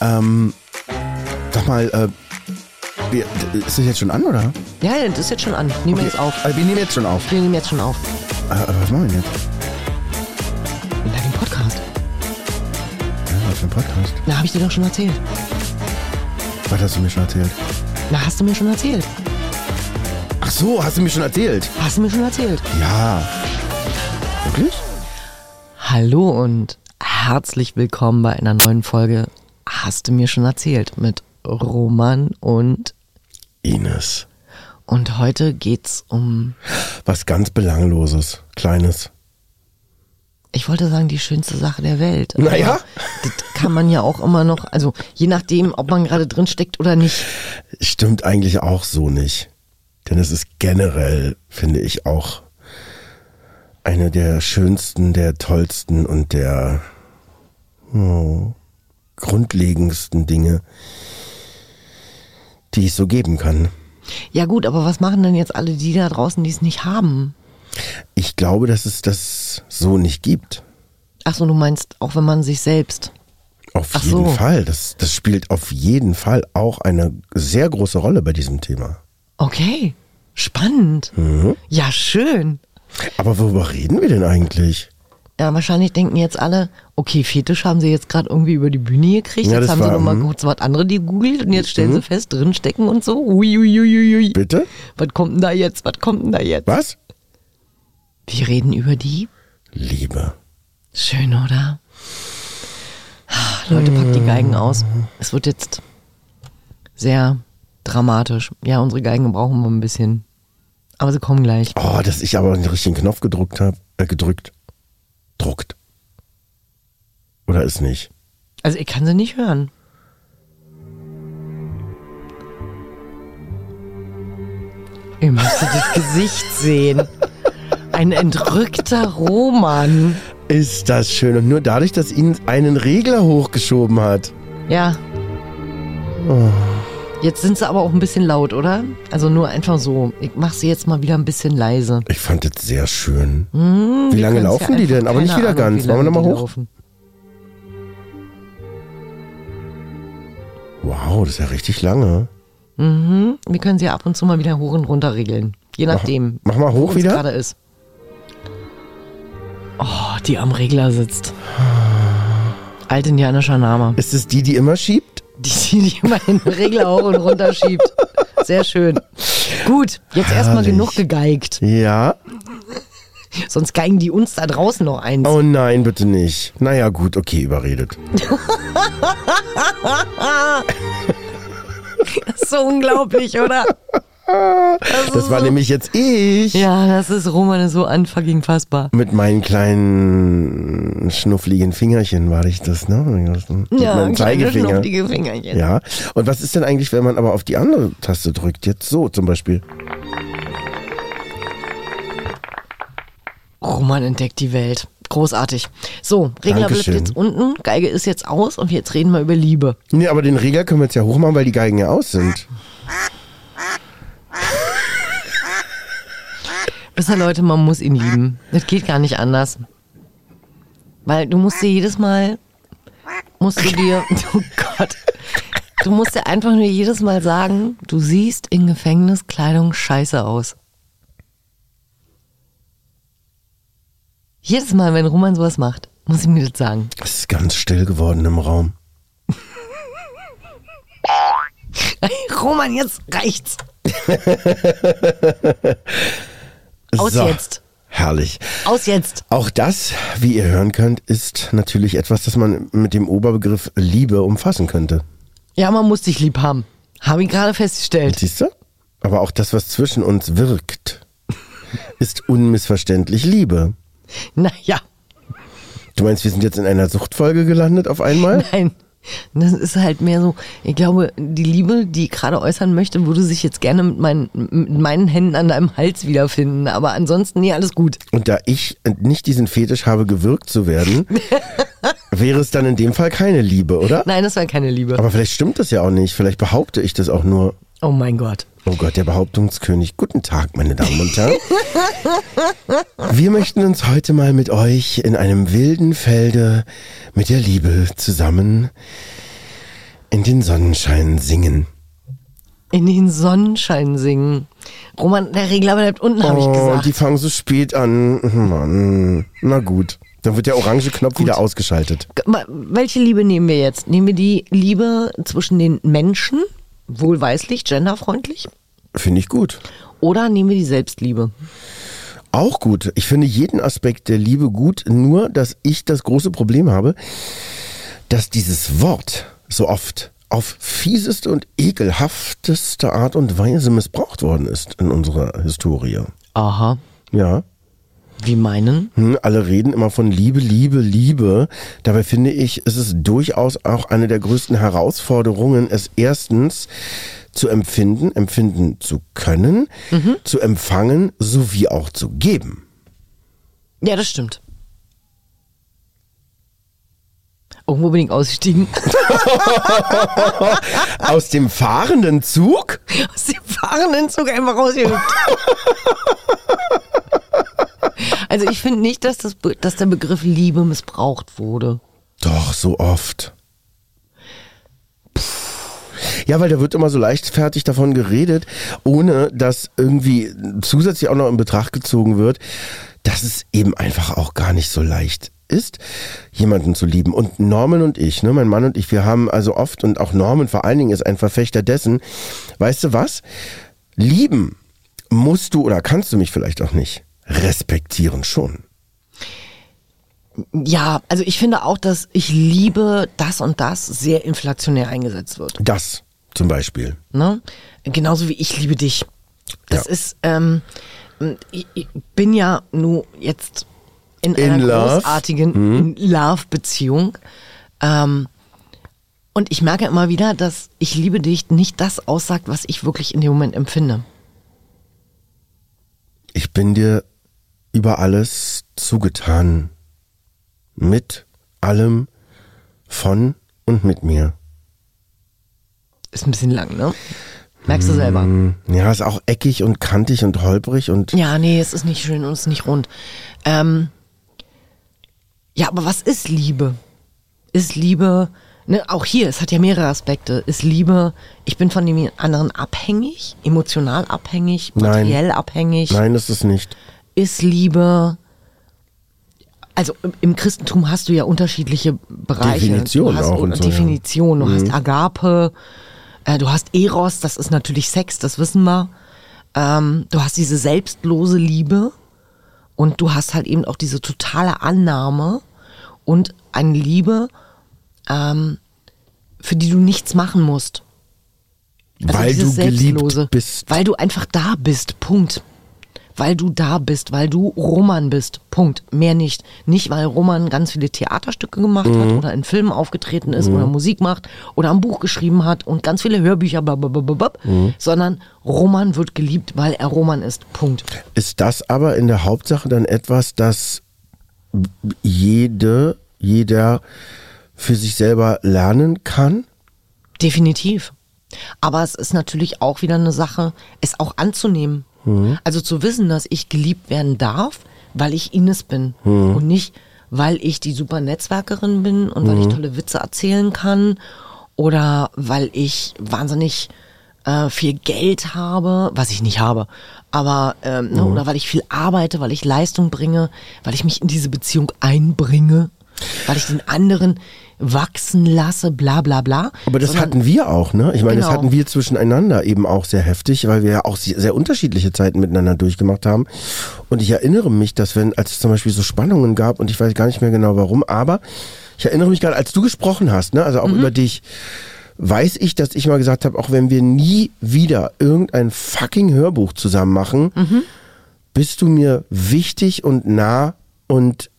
Ähm, sag mal, äh, wir, ist das jetzt schon an, oder? Ja, ja, das ist jetzt schon an. Nehmen wir jetzt auf. Äh, wir nehmen jetzt schon auf. Wir nehmen jetzt schon auf. Äh, äh, was machen wir denn jetzt? Na, den Podcast. Ja, was für ein Podcast? Na, habe ich dir doch schon erzählt. Was hast du mir schon erzählt? Na, hast du mir schon erzählt. Ach so, hast du mir schon erzählt? Hast du mir schon erzählt. Ja. Wirklich? Hallo und herzlich willkommen bei einer neuen Folge Hast du mir schon erzählt mit Roman und Ines. und heute geht's um Was ganz Belangloses. Kleines. ich wollte sagen die schönste Sache der Welt. Naja. Aber Das kann man ja auch immer noch, also je nachdem, ob man gerade drin steckt oder nicht. Stimmt eigentlich auch so nicht. Denn es ist generell, finde ich, auch eine der schönsten, der tollsten und der oh, grundlegendsten Dinge, die es so geben kann. Ja gut, aber was machen denn jetzt alle die da draußen, die es nicht haben? Ich glaube, dass es das so nicht gibt. Ach so, du meinst, auch wenn man sich selbst. Auf Ach jeden so. Fall. Das, das spielt auf jeden Fall auch eine sehr große Rolle bei diesem Thema. Okay, spannend. Mhm. Ja, schön. Aber worüber reden wir denn eigentlich? Ja, wahrscheinlich denken jetzt alle, okay, Fetisch haben sie jetzt gerade irgendwie über die Bühne gekriegt. Ja, jetzt haben sie war, noch mal mhm. kurz was andere die googelt und jetzt stellen sie fest, drinstecken und so. Uiuiuiui. Bitte? Was kommt denn da jetzt? Was kommt denn da jetzt? Was? Wir reden über die. Liebe. Schön, oder? Leute, packt die Geigen aus. Es wird jetzt sehr dramatisch. Ja, unsere Geigen brauchen wir ein bisschen. Aber sie kommen gleich. Oh, dass ich aber den richtigen Knopf gedruckt habe, äh, gedrückt. Druckt. Oder ist nicht? Also ich kann sie nicht hören. Ihr müsstet das Gesicht sehen. Ein entrückter Roman. Ist das schön. Und nur dadurch, dass ihn einen Regler hochgeschoben hat. Ja. Jetzt sind sie aber auch ein bisschen laut, oder? Also nur einfach so. Ich mach sie jetzt mal wieder ein bisschen leise. Ich fand das sehr schön. Hm, Wie lange laufen ja die denn? Aber nicht wieder Ahnung, ganz. Wollen wir lange noch mal die hoch? laufen. Wow, das ist ja richtig lange. Mhm. Wir können sie ab und zu mal wieder hoch und runter regeln. Je nachdem. Mach mal wo hoch wieder. gerade ist. Oh, die am Regler sitzt. Altindianischer Name. Ist es die, die immer schiebt? Die, die immer den Regler hoch und runter schiebt. Sehr schön. Gut, jetzt erstmal genug gegeigt. Ja. Sonst geigen die uns da draußen noch eins. Oh nein, bitte nicht. Naja, gut, okay, überredet. Das ist so unglaublich, oder? Das war nämlich jetzt ich. Ja, das ist Roman ist so unfucking fassbar. Mit meinen kleinen schnuffligen Fingerchen war ich das, ne? Mit Ja, meinem Zeigefinger. schnufflige Fingerchen. Ja. Und was ist denn eigentlich, wenn man aber auf die andere Taste drückt? Jetzt so zum Beispiel. Roman entdeckt die Welt. Großartig. So, Regler bleibt Dankeschön. jetzt unten, Geige ist jetzt aus und jetzt reden wir über Liebe. Nee, aber den Regler können wir jetzt ja hochmachen, weil die Geigen ja aus sind. Ihr Leute, man muss ihn lieben. Das geht gar nicht anders. Weil du musst dir jedes Mal, musst du dir, oh Gott, du musst dir einfach nur jedes Mal sagen, du siehst in Gefängniskleidung scheiße aus. Jedes Mal, wenn Roman sowas macht, muss ich mir das sagen. Es ist ganz still geworden im Raum. Roman, jetzt reicht's. Aus so. jetzt. Herrlich. Aus jetzt. Auch das, wie ihr hören könnt, ist natürlich etwas, das man mit dem Oberbegriff Liebe umfassen könnte. Ja, man muss dich lieb haben. Habe ich gerade festgestellt. Siehst du? Aber auch das, was zwischen uns wirkt, ist unmissverständlich Liebe. Naja, Du meinst, wir sind jetzt in einer Suchtfolge gelandet auf einmal? nein. Das ist halt mehr so, ich glaube, die Liebe, die ich gerade äußern möchte, würde sich jetzt gerne mit meinen, mit meinen Händen an deinem Hals wiederfinden. Aber ansonsten, nee, alles gut. Und da ich nicht diesen Fetisch habe, gewürgt zu werden, wäre es dann in dem Fall keine Liebe, oder? Nein, das war keine Liebe. Aber vielleicht stimmt das ja auch nicht. Vielleicht behaupte ich das auch nur. Oh mein Gott. Oh Gott, der Behauptungskönig. Guten Tag, meine Damen und Herren. Wir möchten uns heute mal mit euch in einem wilden Felde mit der Liebe zusammen In den Sonnenschein singen. In den Sonnenschein singen. Roman, der Regler bleibt unten, habe ich Oh, gesagt. die fangen so spät an. Mann. Na gut. Dann wird der orange Knopf wieder ausgeschaltet. Welche Liebe nehmen wir jetzt? Nehmen wir die Liebe zwischen den Menschen, wohlweislich, genderfreundlich? Finde ich gut. Oder nehmen wir die Selbstliebe? Auch gut. Ich finde jeden Aspekt der Liebe gut, nur dass ich das große Problem habe, dass dieses Wort so oft auf fieseste und ekelhafteste Art und Weise missbraucht worden ist in unserer Historie. Aha. Ja. Wie meinen? Hm, alle reden immer von Liebe, Liebe, Liebe. Dabei finde ich, ist es durchaus auch eine der größten Herausforderungen, es erstens zu empfinden, empfinden zu können, zu empfangen sowie auch zu geben. Ja, das stimmt. Irgendwo bin ich ausgestiegen. Aus dem fahrenden Zug? Aus dem fahrenden Zug einfach rausgehüpft. Also ich finde nicht, dass, das, dass der Begriff Liebe missbraucht wurde. Doch, so oft. Ja, weil da wird immer so leichtfertig davon geredet, ohne dass irgendwie zusätzlich auch noch in Betracht gezogen wird, dass es eben einfach auch gar nicht so leicht ist, jemanden zu lieben. Und Norman und ich, ne, mein Mann und ich, wir haben also oft und auch Norman vor allen Dingen ist ein Verfechter dessen, weißt du was? Lieben musst du oder kannst du mich vielleicht auch nicht. Respektieren schon. Ja, also ich finde auch, dass ich liebe das und das sehr inflationär eingesetzt wird. Das zum Beispiel. Ne? Genauso wie ich liebe dich. Das Ja. ist, ähm, ich, ich bin ja nur jetzt in, In einer love. Großartigen Love-Beziehung. Ähm, und ich merke immer wieder, dass ich liebe dich nicht das aussagt, was ich wirklich in dem Moment empfinde. Ich bin dir über alles zugetan. Mit allem, von und mit mir. Ist ein bisschen lang, ne? Merkst du selber. Hm, Ja, ist auch eckig und kantig und holprig und Ja, nee, es ist nicht schön und es ist nicht rund. Ähm, ja, aber was ist Liebe? Ist Liebe, ne, auch hier, es hat ja mehrere Aspekte. Ist Liebe, ich bin von dem anderen abhängig, emotional abhängig, Nein. materiell abhängig? nein, das ist nicht. Ist Liebe, also im- Christentum hast du ja unterschiedliche Bereiche. Definitionen du hast auch und so, ja. Definitionen. Du hast Agape, äh, du hast Eros, das ist natürlich Sex, das wissen wir. Ähm, du hast diese selbstlose Liebe und du hast halt eben auch diese totale Annahme und eine Liebe, ähm, für die du nichts machen musst. Also weil du geliebt Selbstlose. bist. Weil du einfach da bist. Punkt. Weil du da bist, weil du Roman bist. Punkt. Mehr nicht. Nicht, weil Roman ganz viele Theaterstücke gemacht Mhm. hat oder in Filmen aufgetreten ist oder Musik macht oder ein Buch geschrieben hat und ganz viele Hörbücher, blablabla, Mhm. sondern Roman wird geliebt, weil er Roman ist. Punkt. Ist das aber in der Hauptsache dann etwas, das jede, jeder für sich selber lernen kann? Definitiv. Aber es ist natürlich auch wieder eine Sache, es auch anzunehmen. Also zu wissen, dass ich geliebt werden darf, weil ich Ines bin und nicht, weil ich die super Netzwerkerin bin und weil ich tolle Witze erzählen kann oder weil ich wahnsinnig äh, viel Geld habe, was ich nicht habe, aber ähm, ne, oder weil ich viel arbeite, weil ich Leistung bringe, weil ich mich in diese Beziehung einbringe, weil ich den anderen wachsen lasse, bla bla bla. Aber das Sondern- hatten wir auch, ne? Ich meine, das Genau. hatten wir zwischeneinander eben auch sehr heftig, weil wir ja auch sehr, sehr unterschiedliche Zeiten miteinander durchgemacht haben. Und ich erinnere mich, dass wenn, als es zum Beispiel so Spannungen gab, und ich weiß gar nicht mehr genau warum, aber ich erinnere mich gerade, als du gesprochen hast, ne? Also auch über dich, weiß ich, dass ich mal gesagt habe, auch wenn wir nie wieder irgendein fucking Hörbuch zusammen machen, bist du mir wichtig und nah und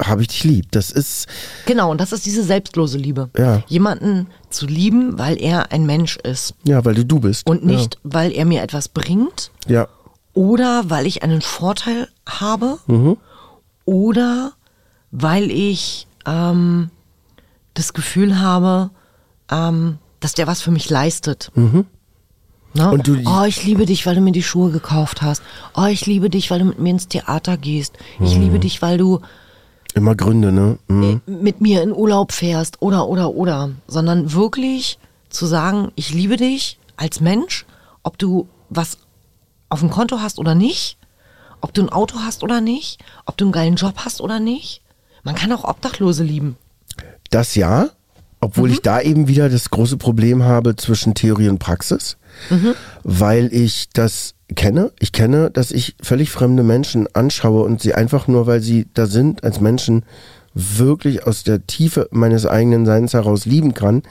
habe ich dich lieb. Das ist, Genau, und das ist diese selbstlose Liebe. Ja. Jemanden zu lieben, weil er ein Mensch ist ja, weil du du bist. und nicht, weil er mir etwas bringt Ja. oder weil ich einen Vorteil habe oder weil ich ähm, das Gefühl habe, ähm, dass der was für mich leistet. Ne? Und du- oh, ich liebe dich, weil du mir die Schuhe gekauft hast. Oh, ich liebe dich, weil du mit mir ins Theater gehst. Ich liebe dich, weil du Immer Gründe, ne? Mhm. mit mir in Urlaub fährst oder oder oder, sondern wirklich zu sagen, ich liebe dich als Mensch, ob du was auf dem Konto hast oder nicht, ob du ein Auto hast oder nicht, ob du einen geilen Job hast oder nicht. Man kann auch Obdachlose lieben. Das ja, obwohl ich da eben wieder das große Problem habe zwischen Theorie und Praxis, weil ich das kenne. Ich kenne, dass ich völlig fremde Menschen anschaue und sie einfach nur, weil sie da sind, als Menschen wirklich aus der Tiefe meines eigenen Seins heraus lieben kann.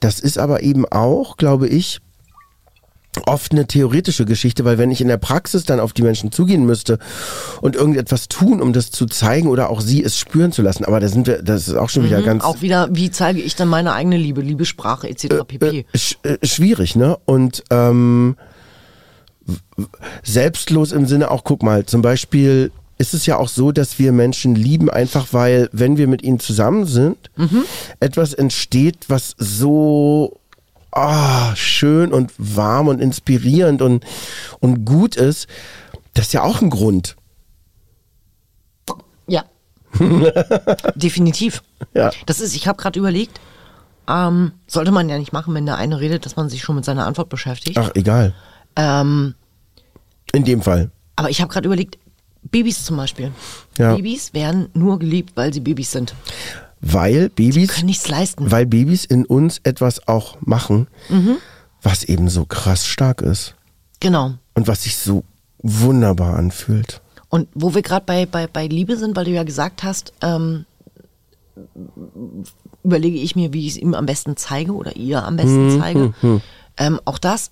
Das ist aber eben auch, glaube ich, oft eine theoretische Geschichte, weil wenn ich in der Praxis dann auf die Menschen zugehen müsste und irgendetwas tun, um das zu zeigen oder auch sie es spüren zu lassen, aber da sind wir, das ist auch schon wieder ganz Auch wieder, wie zeige ich dann meine eigene Liebe, Liebessprache etc. pp. äh, sch äh, schwierig, ne? Und ähm, selbstlos im Sinne auch, guck mal, zum Beispiel ist es ja auch so, dass wir Menschen lieben, einfach weil, wenn wir mit ihnen zusammen sind, etwas entsteht, was so ah, schön und warm und inspirierend und, und gut ist. Das ist ja auch ein Grund. Ja. Definitiv. Ja. Das ist, ich habe gerade überlegt, ähm, sollte man ja nicht machen, wenn der eine redet, dass man sich schon mit seiner Antwort beschäftigt. Ach, egal. Ähm, In dem Fall. aber ich habe gerade überlegt, Babys zum Beispiel. Ja. Babys werden nur geliebt, weil sie Babys sind. Weil Babys Können nichts leisten. weil Babys in uns etwas auch machen, was eben so krass stark ist Genau. und was sich so wunderbar anfühlt. Und wo wir gerade bei, bei, bei Liebe sind, weil du ja gesagt hast, ähm, überlege ich mir, wie ich es ihm am besten zeige oder ihr am besten zeige. Ähm, auch das,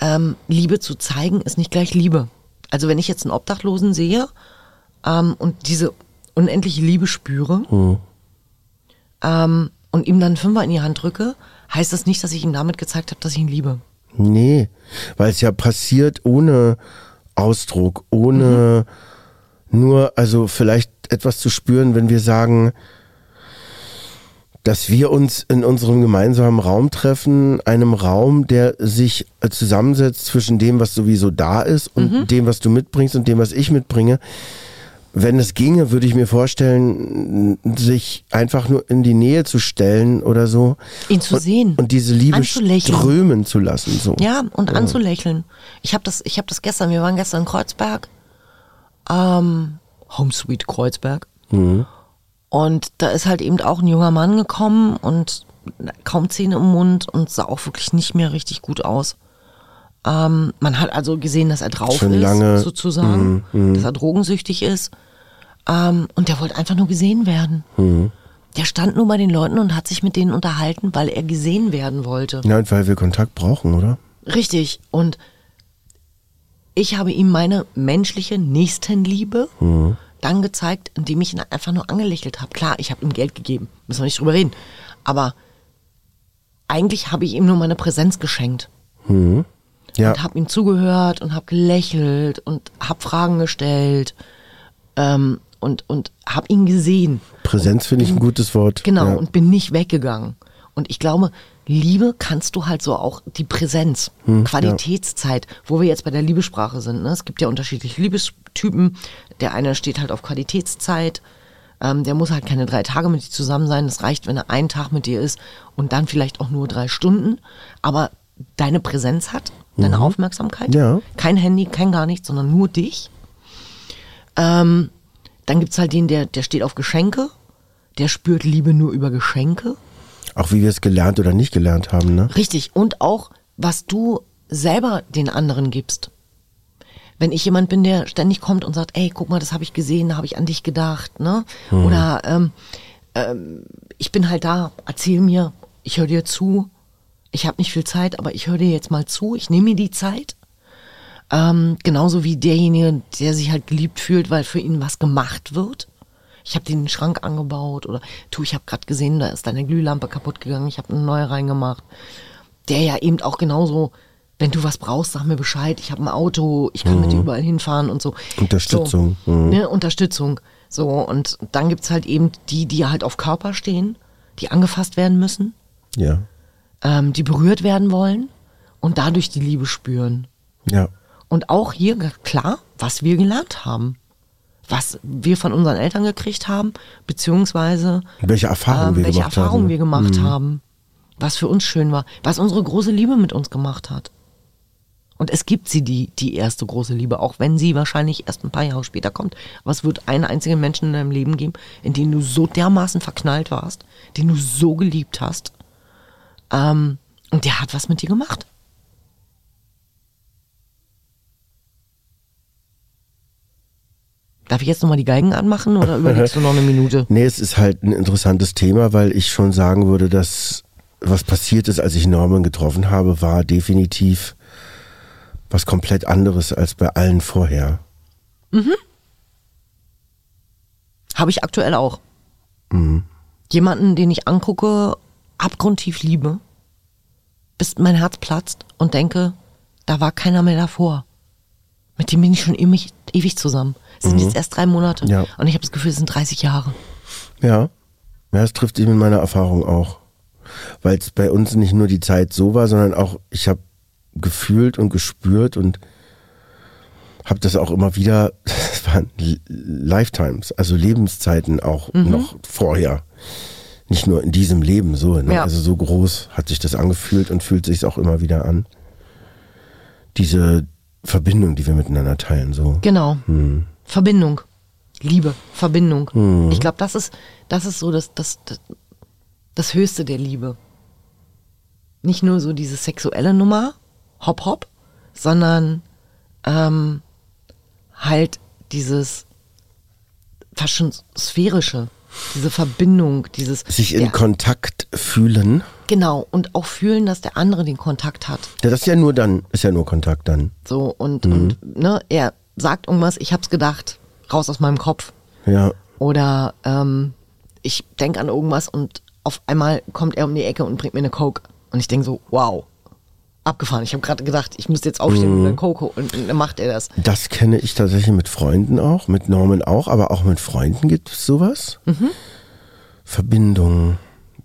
ähm, Liebe zu zeigen, ist nicht gleich Liebe. Also wenn ich jetzt einen Obdachlosen sehe ähm, und diese unendliche Liebe spüre ähm, und ihm dann einen Fünfer in die Hand drücke, heißt das nicht, dass ich ihm damit gezeigt habe, dass ich ihn liebe. Nee, weil es ja passiert ohne Ausdruck, ohne nur, also vielleicht etwas zu spüren, wenn wir sagen, dass wir uns in unserem gemeinsamen Raum treffen, einem Raum, der sich äh, zusammensetzt zwischen dem, was sowieso da ist und dem, was du mitbringst und dem, was ich mitbringe. Wenn es ginge, würde ich mir vorstellen, sich einfach nur in die Nähe zu stellen oder so. Ihn zu und, sehen, Und diese Liebe strömen zu lassen. So. Ja, und anzulächeln. Ich habe das, ich habe das gestern, wir waren gestern in Kreuzberg, ähm, Home Sweet Kreuzberg. Und da ist halt eben auch ein junger Mann gekommen und kaum Zähne im Mund und sah auch wirklich nicht mehr richtig gut aus. Ähm, man hat also gesehen, dass er drauf Schon ist, lange. sozusagen, dass er drogensüchtig ist. Ähm, und der wollte einfach nur gesehen werden. Der stand nur bei den Leuten und hat sich mit denen unterhalten, weil er gesehen werden wollte. Ja, und weil wir Kontakt brauchen, oder? Richtig. Und ich habe ihm meine menschliche Nächstenliebe dann gezeigt, indem ich ihn einfach nur angelächelt habe. Klar, ich habe ihm Geld gegeben, müssen wir nicht drüber reden. Aber eigentlich habe ich ihm nur meine Präsenz geschenkt Ja. und habe ihm zugehört und habe gelächelt und habe Fragen gestellt ähm, und und habe ihn gesehen. Präsenz finde ich ein gutes Wort. Genau, Ja. und bin nicht weggegangen. Und ich glaube, Liebe kannst du halt so auch die Präsenz, Hm, Qualitätszeit, wo wir jetzt bei der Liebessprache sind. Ne? Es gibt ja unterschiedliche Liebestypen. Der eine steht halt auf Qualitätszeit. Ähm, der muss halt keine drei Tage mit dir zusammen sein. Das reicht, wenn er einen Tag mit dir ist und dann vielleicht auch nur drei Stunden. Aber deine Präsenz hat, deine Aufmerksamkeit. Mhm. Ja. Kein Handy, kein gar nichts, sondern nur dich. Ähm, dann gibt's halt den, der, der steht auf Geschenke. Der spürt Liebe nur über Geschenke. Auch wie wir es gelernt oder nicht gelernt haben, ne? Richtig. Und auch, was du selber den anderen gibst. Wenn ich jemand bin, der ständig kommt und sagt, ey, guck mal, das habe ich gesehen, da habe ich an dich gedacht, ne? Oder ähm, ähm, ich bin halt da, erzähl mir, ich höre dir zu. Ich habe nicht viel Zeit, aber ich höre dir jetzt mal zu. Ich nehme mir die Zeit. Ähm, genauso wie derjenige, der sich halt geliebt fühlt, weil für ihn was gemacht wird. Ich habe den Schrank angebaut oder tu, ich habe gerade gesehen, da ist deine Glühlampe kaputt gegangen, ich habe eine neue reingemacht. Der ja eben auch genauso, wenn du was brauchst, sag mir Bescheid, ich habe ein Auto, ich kann mit dir überall hinfahren und so. Unterstützung. So, Mhm. ne, Unterstützung. So, und dann gibt's halt eben die, die halt auf Körper stehen, die angefasst werden müssen, Ja. ähm, die berührt werden wollen und dadurch die Liebe spüren. Ja. Und auch hier klar, was wir gelernt haben. Was wir von unseren Eltern gekriegt haben, beziehungsweise Welche Erfahrungen ähm, wir welche gemacht Erfahrungen haben. wir gemacht haben. was für uns schön war, was unsere große Liebe mit uns gemacht hat. Und es gibt sie, die, die erste große Liebe, auch wenn sie wahrscheinlich erst ein paar Jahre später kommt. Aber es wird einen einzigen Menschen in deinem Leben geben, in den du so dermaßen verknallt warst, den du so geliebt hast. Ähm, und der hat was mit dir gemacht. Darf ich jetzt nochmal die Geigen anmachen oder überlegst du noch eine Minute? Nee, es ist halt ein interessantes Thema, weil ich schon sagen würde, dass was passiert ist, als ich Norman getroffen habe, war definitiv was komplett anderes als bei allen vorher. Habe ich aktuell auch. Mhm. Jemanden, den ich angucke, abgrundtief liebe, bis mein Herz platzt und denke, da war keiner mehr davor. Mit dem bin ich schon ewig, ewig zusammen. Es sind jetzt erst drei Monate. Ja. Und ich habe das Gefühl, es sind 30 Jahre. Ja. Ja, es trifft eben in meiner Erfahrung auch. Weil es bei uns nicht nur die Zeit so war, sondern auch, ich habe gefühlt und gespürt und habe das auch immer wieder, das waren Lifetimes, also Lebenszeiten auch noch vorher. Nicht nur in diesem Leben so. Ne? Ja. Also so groß hat sich das angefühlt und fühlt sich auch immer wieder an. Diese Verbindung, die wir miteinander teilen, so. Genau. Verbindung. Liebe, Verbindung. Ich glaube, das ist, das ist so das, das, das, das Höchste der Liebe. Nicht nur so diese sexuelle Nummer, hopp hopp, sondern ähm, halt dieses fast schon sphärische, diese Verbindung, dieses Sich in Kontakt fühlen. Genau und auch fühlen, dass der andere den Kontakt hat. Ja, das ist ja nur dann, ist ja nur Kontakt dann. So und und ne, er sagt irgendwas, ich hab's gedacht, raus aus meinem Kopf. Ja. Oder ähm, ich denk an irgendwas und auf einmal kommt er um die Ecke und bringt mir eine Coke. Und ich denk so, wow, abgefahren. Ich habe gerade gedacht, ich müsste jetzt aufstehen und eine Coke und dann macht er das. Das kenne ich tatsächlich mit Freunden auch, mit Norman auch, aber auch mit Freunden gibt es sowas. Verbindung,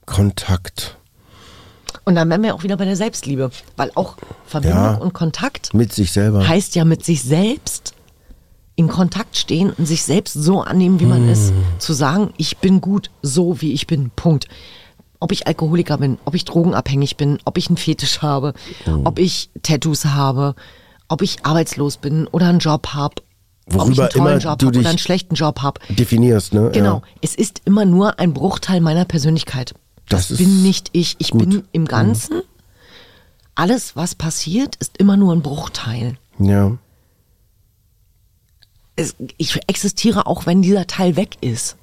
Kontakt Und dann wären wir auch wieder bei der Selbstliebe. Weil auch Verbindung Ja. und Kontakt mit sich selber. heißt ja mit sich selbst in Kontakt stehen und sich selbst so annehmen, wie man ist. Zu sagen, ich bin gut, so wie ich bin. Punkt. Ob ich Alkoholiker bin, ob ich drogenabhängig bin, ob ich einen Fetisch habe, ob ich Tattoos habe, ob ich arbeitslos bin oder einen Job habe, ob ich Worüber einen tollen Job habe oder einen schlechten Job habe. Definierst, ne? Genau. Ja. Es ist immer nur ein Bruchteil meiner Persönlichkeit. Das Das, bin nicht ich. Ich gut. Mhm. bin im Ganzen. Alles, was passiert, ist immer nur ein Bruchteil. Ja. Es, ich existiere auch, wenn dieser Teil weg ist.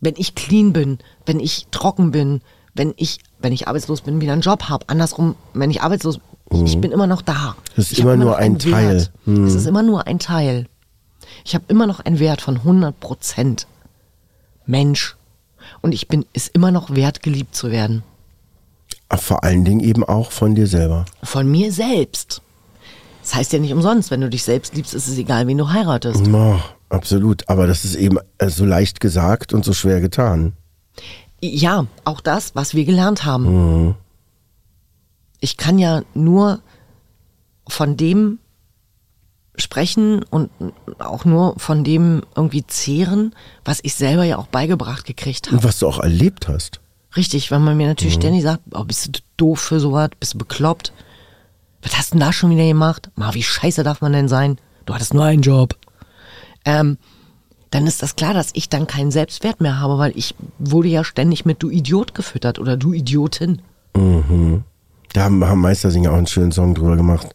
Wenn ich clean bin, wenn ich trocken bin, wenn ich, wenn ich arbeitslos bin, wieder einen Job habe. Andersrum, wenn ich arbeitslos ich, ich bin immer noch da. Es Mhm. ist hab immer nur ein Teil. Mhm. Es ist immer nur ein Teil. Ich habe immer noch einen Wert von 100 Prozent Mensch. Und ich bin es immer noch wert, geliebt zu werden. Aber Vor allen Dingen eben auch von dir selber. Von mir selbst. Das heißt ja nicht umsonst, wenn du dich selbst liebst, ist es egal, wen du heiratest. Oh, absolut. Aber das ist eben äh, so leicht gesagt und so schwer getan. Ja, auch das, was wir gelernt haben. Ich kann ja nur von dem sprechen und auch nur von dem irgendwie zehren, was ich selber ja auch beigebracht gekriegt habe. Und was du auch erlebt hast. Richtig, weil man mir natürlich ständig sagt, oh, bist du doof für sowas, bist du bekloppt? Was hast du denn da schon wieder gemacht? Ma, wie scheiße darf man denn sein? Du hattest nur einen Job. Ähm, dann ist das klar, dass ich dann keinen Selbstwert mehr habe, weil ich wurde ja ständig mit du Idiot gefüttert oder du Idiotin. Da haben, haben Meistersinger auch einen schönen Song drüber gemacht.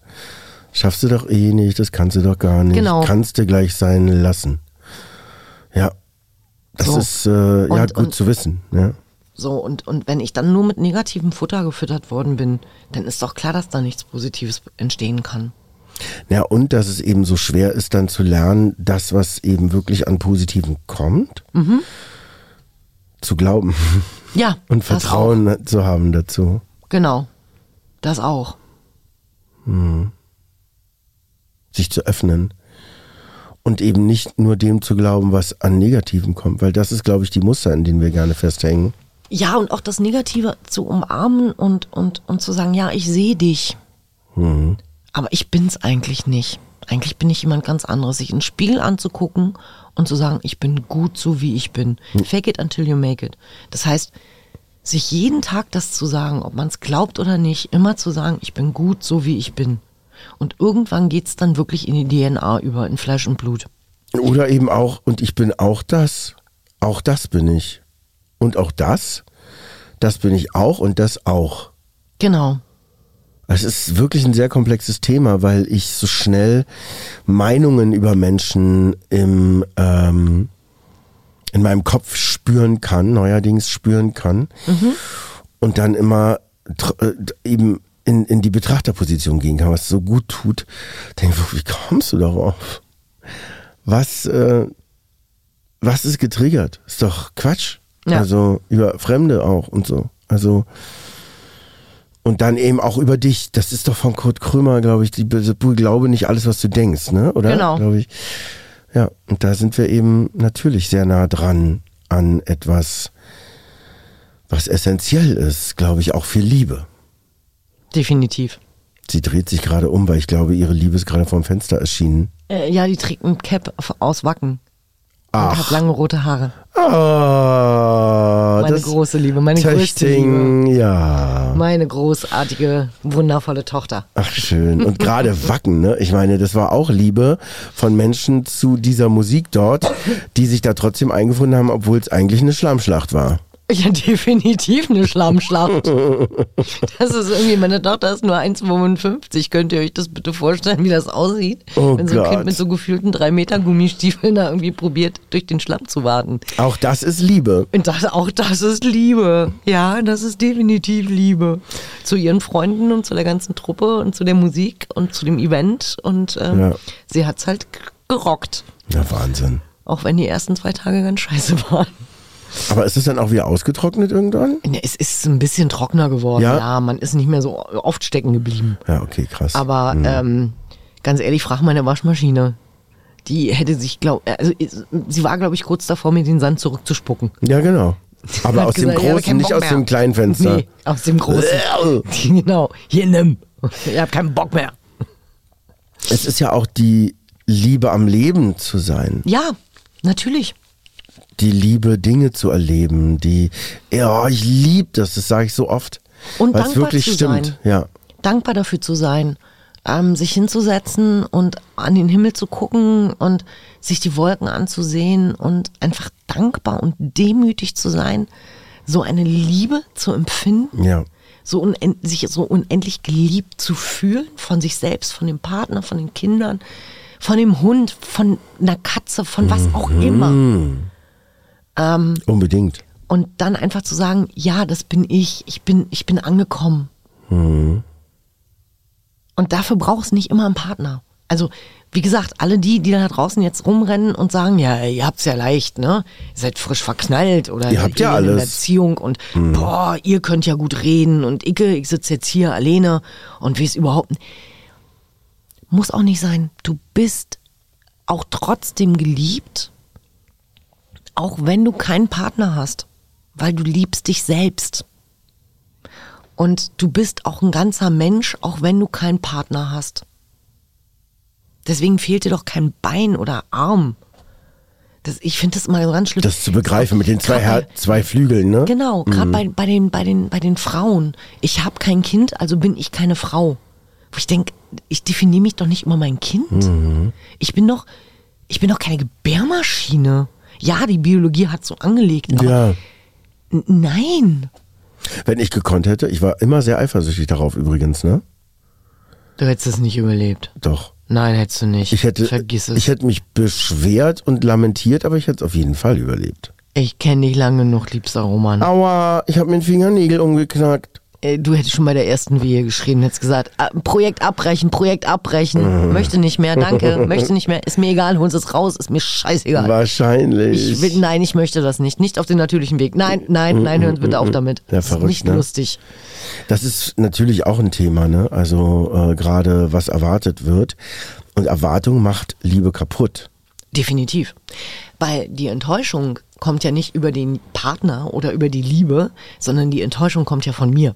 Schaffst du doch eh nicht, das kannst du doch gar nicht. Genau. Kannst du gleich sein lassen. Ja. Das So. ist äh, ja Und- gut und- zu wissen. Ja. So, und, und wenn ich dann nur mit negativem Futter gefüttert worden bin, dann ist doch klar, dass da nichts Positives entstehen kann. ja, und dass es eben so schwer ist, dann zu lernen, das, was eben wirklich an Positiven kommt, zu glauben Ja. und Vertrauen zu haben dazu. Genau. Das auch. Sich zu öffnen und eben nicht nur dem zu glauben, was an Negativen kommt, weil das ist, glaube ich, die Muster, in denen wir gerne festhängen. Ja, und auch das Negative zu umarmen und, und, und zu sagen, ja, ich sehe dich. Aber ich bin's eigentlich nicht. Eigentlich bin ich jemand ganz anderes. Sich in den Spiegel anzugucken und zu sagen, ich bin gut so wie ich bin. Fake it until you make it. Das heißt, sich jeden Tag das zu sagen, ob man es glaubt oder nicht, immer zu sagen, ich bin gut, so wie ich bin. Und irgendwann geht's dann wirklich in die DNA über, in Fleisch und Blut. Oder eben auch, und ich bin auch das. Auch das bin ich. Und auch das, das bin ich auch und das auch. Genau. Es ist wirklich ein sehr komplexes Thema, weil ich so schnell Meinungen über Menschen im, ähm, in meinem Kopf spüren kann, neuerdings spüren kann. Und dann immer äh, eben in, in die Betrachterposition gehen kann, was so gut tut. Denke ich, wie kommst du darauf? Was, äh, was ist getriggert? Ist doch Quatsch. Ja. Also über Fremde auch und so. Also und dann eben auch über dich. Das ist doch von Kurt Krömer, glaube ich, die Be- Glaube nicht alles, was du denkst, ne? Oder? Genau. Glaube ich. Ja, und da sind wir eben natürlich sehr nah dran an etwas, was essentiell ist, glaube ich, auch für Liebe. Definitiv. Sie dreht sich gerade um, weil ich glaube, ihre Liebe ist gerade vom Fenster erschienen. Äh, ja, die trägt ein Cap aus Wacken. Und Ach. hat lange rote Haare. Ah, Meine große Liebe, meine größte Liebe. Töchting, ja. Meine großartige, wundervolle Tochter. Ach schön. Und gerade Wacken, ne? Ich meine, das war auch Liebe von Menschen zu dieser Musik dort, die sich da trotzdem eingefunden haben, obwohl es eigentlich eine Schlammschlacht war. Ja, definitiv eine Schlammschlacht. Das ist irgendwie, meine Tochter ist nur 1,55. Könnt ihr euch das bitte vorstellen, wie das aussieht? Oh wenn so ein Gott. Kind mit so gefühlten 3 Meter Gummistiefeln da irgendwie probiert, durch den Schlamm zu warten. Auch das ist Liebe. Und das, auch das ist Liebe. Ja, das ist definitiv Liebe. Zu ihren Freunden und zu der ganzen Truppe und zu der Musik und zu dem Event. Und ähm, Ja. sie hat's halt gerockt. Ja, Wahnsinn. Auch wenn die ersten zwei Tage ganz scheiße waren. Aber ist es dann auch wieder ausgetrocknet irgendwann? Ja, Es ist ein bisschen trockener geworden. Ja? Ja, man ist nicht mehr so oft stecken geblieben. Ja, okay, krass. Aber ähm, ganz ehrlich, frag meine Waschmaschine. Die hätte sich, glaub, also sie war, glaube ich, kurz davor, mir den Sand zurückzuspucken. ja, genau. Aber aus dem gesagt, habe großen, nicht aus dem kleinen Fenster. Nee, aus dem großen. genau, hier nimm. Ich habe keinen Bock mehr. Es ist ja auch die Liebe am Leben zu sein. Ja, natürlich. Die Liebe, Dinge zu erleben. Die, ja, ich liebe das, das sage ich so oft. Und dankbar wirklich zu stimmt. sein. Ja. Dankbar dafür zu sein, ähm, sich hinzusetzen und an den Himmel zu gucken und sich die Wolken anzusehen und einfach dankbar und demütig zu sein, so eine Liebe zu empfinden. Ja. so sich so unendlich geliebt zu fühlen von sich selbst, von dem Partner, von den Kindern, von dem Hund, von einer Katze, von was auch immer. Ähm, Unbedingt. und dann einfach zu sagen, ja, das bin ich, ich bin, ich bin angekommen. Und dafür braucht es nicht immer einen Partner. Also, wie gesagt, alle die, die da draußen jetzt rumrennen und sagen, ja, ihr habt's ja leicht, ne? Ihr seid frisch verknallt oder Ihr habt ja in einer alles. Beziehung und boah, ihr könnt ja gut reden und ich, ich sitze jetzt hier alleine und weiß überhaupt nicht. Muss auch nicht sein. Du bist auch trotzdem geliebt, auch wenn du keinen Partner hast, weil du liebst dich selbst. Und du bist auch ein ganzer Mensch, auch wenn du keinen Partner hast. Deswegen fehlt dir doch kein Bein oder Arm. Das, ich finde das immer ganz schlimm. Das zu begreifen mit den zwei, Her zwei Flügeln, ne? Genau, gerade bei, bei, den, bei, den, bei den Frauen. Ich habe kein Kind, also bin ich keine Frau. Wo ich denke, ich definiere mich doch nicht über mein Kind. Ich bin doch, ich bin doch keine Gebärmaschine. Ja, die Biologie hat so angelegt, aber Ja. nein. Wenn ich gekonnt hätte, ich war immer sehr eifersüchtig darauf übrigens, ne? Du hättest es nicht überlebt. Doch. Nein, hättest du nicht. Ich hätte, Vergiss es. ich hätte mich beschwert und lamentiert, aber ich hätte es auf jeden Fall überlebt. Ich kenne dich lange genug, liebster Roman. Aua, ich habe mir den Fingernägel umgeknackt. Äh, Du hättest schon bei der ersten Wehe geschrieben, hättest gesagt, ah, Projekt abbrechen, Projekt abbrechen, möchte nicht mehr, danke, möchte nicht mehr, ist mir egal, hol es raus, ist mir scheißegal. Wahrscheinlich. Ich will, nein, ich möchte das nicht. Nicht auf den natürlichen Weg. Nein, nein, nein, hören Sie bitte auf damit. Ja, das ist verrückt, nicht ne? lustig. Das ist natürlich auch ein Thema, ne? Also äh, gerade was erwartet wird. Und Erwartung macht Liebe kaputt. Definitiv. Weil die Enttäuschung kommt ja nicht über den Partner oder über die Liebe, sondern die Enttäuschung kommt ja von mir.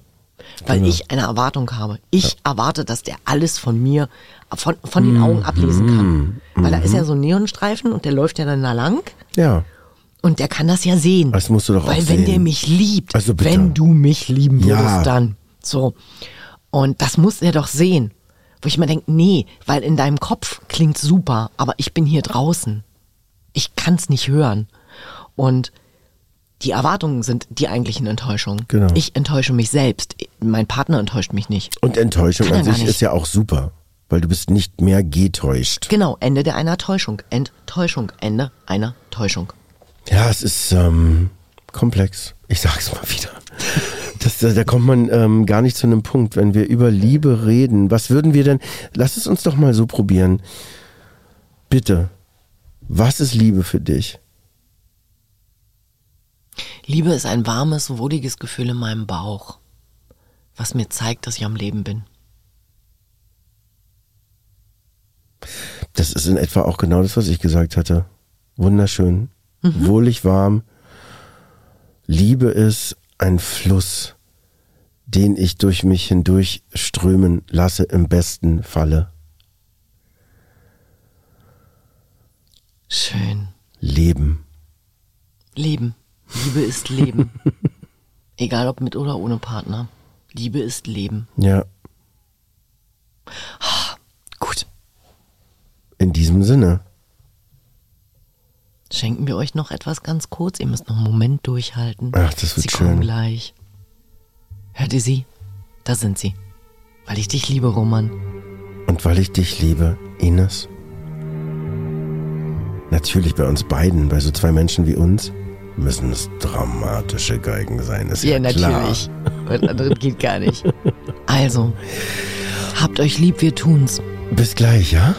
Weil Genau. ich eine Erwartung habe. Ich erwarte, dass der alles von mir, von, von den Augen ablesen kann. Weil da ist ja so ein Neonstreifen und der läuft ja dann da lang. Ja. Und der kann das ja sehen. Das musst du doch Weil auch wenn sehen. der mich liebt, Also bitte. wenn du mich lieben würdest, Ja. dann. So. Und das muss er doch sehen. Wo ich mir denke, nee, weil in deinem Kopf klingt super, aber ich bin hier draußen. Ich kann's nicht hören. Und die Erwartungen sind die eigentlichen Enttäuschungen. Genau. Ich enttäusche mich selbst. Mein Partner enttäuscht mich nicht. Und Enttäuschung Kann an sich ist ja auch super, weil du bist nicht mehr getäuscht. Genau, Ende der einer Täuschung. Enttäuschung. Ende einer Täuschung. Ja, es ist ähm, komplex. Ich sag's mal wieder. Das, da, da kommt man ähm, gar nicht zu einem Punkt, wenn wir über Liebe reden. Was würden wir denn? Lass es uns doch mal so probieren. Bitte. Was ist Liebe für dich? Liebe ist ein warmes, wohliges Gefühl in meinem Bauch, was mir zeigt, dass ich am Leben bin. Das ist in etwa auch genau das, was ich gesagt hatte. Wunderschön, wohlig warm. Liebe ist ein Fluss, den ich durch mich hindurch strömen lasse, im besten Falle. Schön. Leben. Leben. Liebe ist Leben. Egal ob mit oder ohne Partner. Liebe ist Leben. Ja, Gut. in diesem Sinne. Schenken wir euch noch etwas ganz kurz. Ihr müsst noch einen Moment durchhalten. Ach, das wird sie kommen schön. gleich. Hört ihr sie? Da sind sie. Weil ich dich liebe, Roman. Und weil ich dich liebe, Ines. Natürlich bei uns beiden, bei so zwei Menschen wie uns, müssen es dramatische Geigen sein. Ist ja, klar. Was anderes geht gar nicht. Also, habt euch lieb, wir tun's. Bis gleich, ja?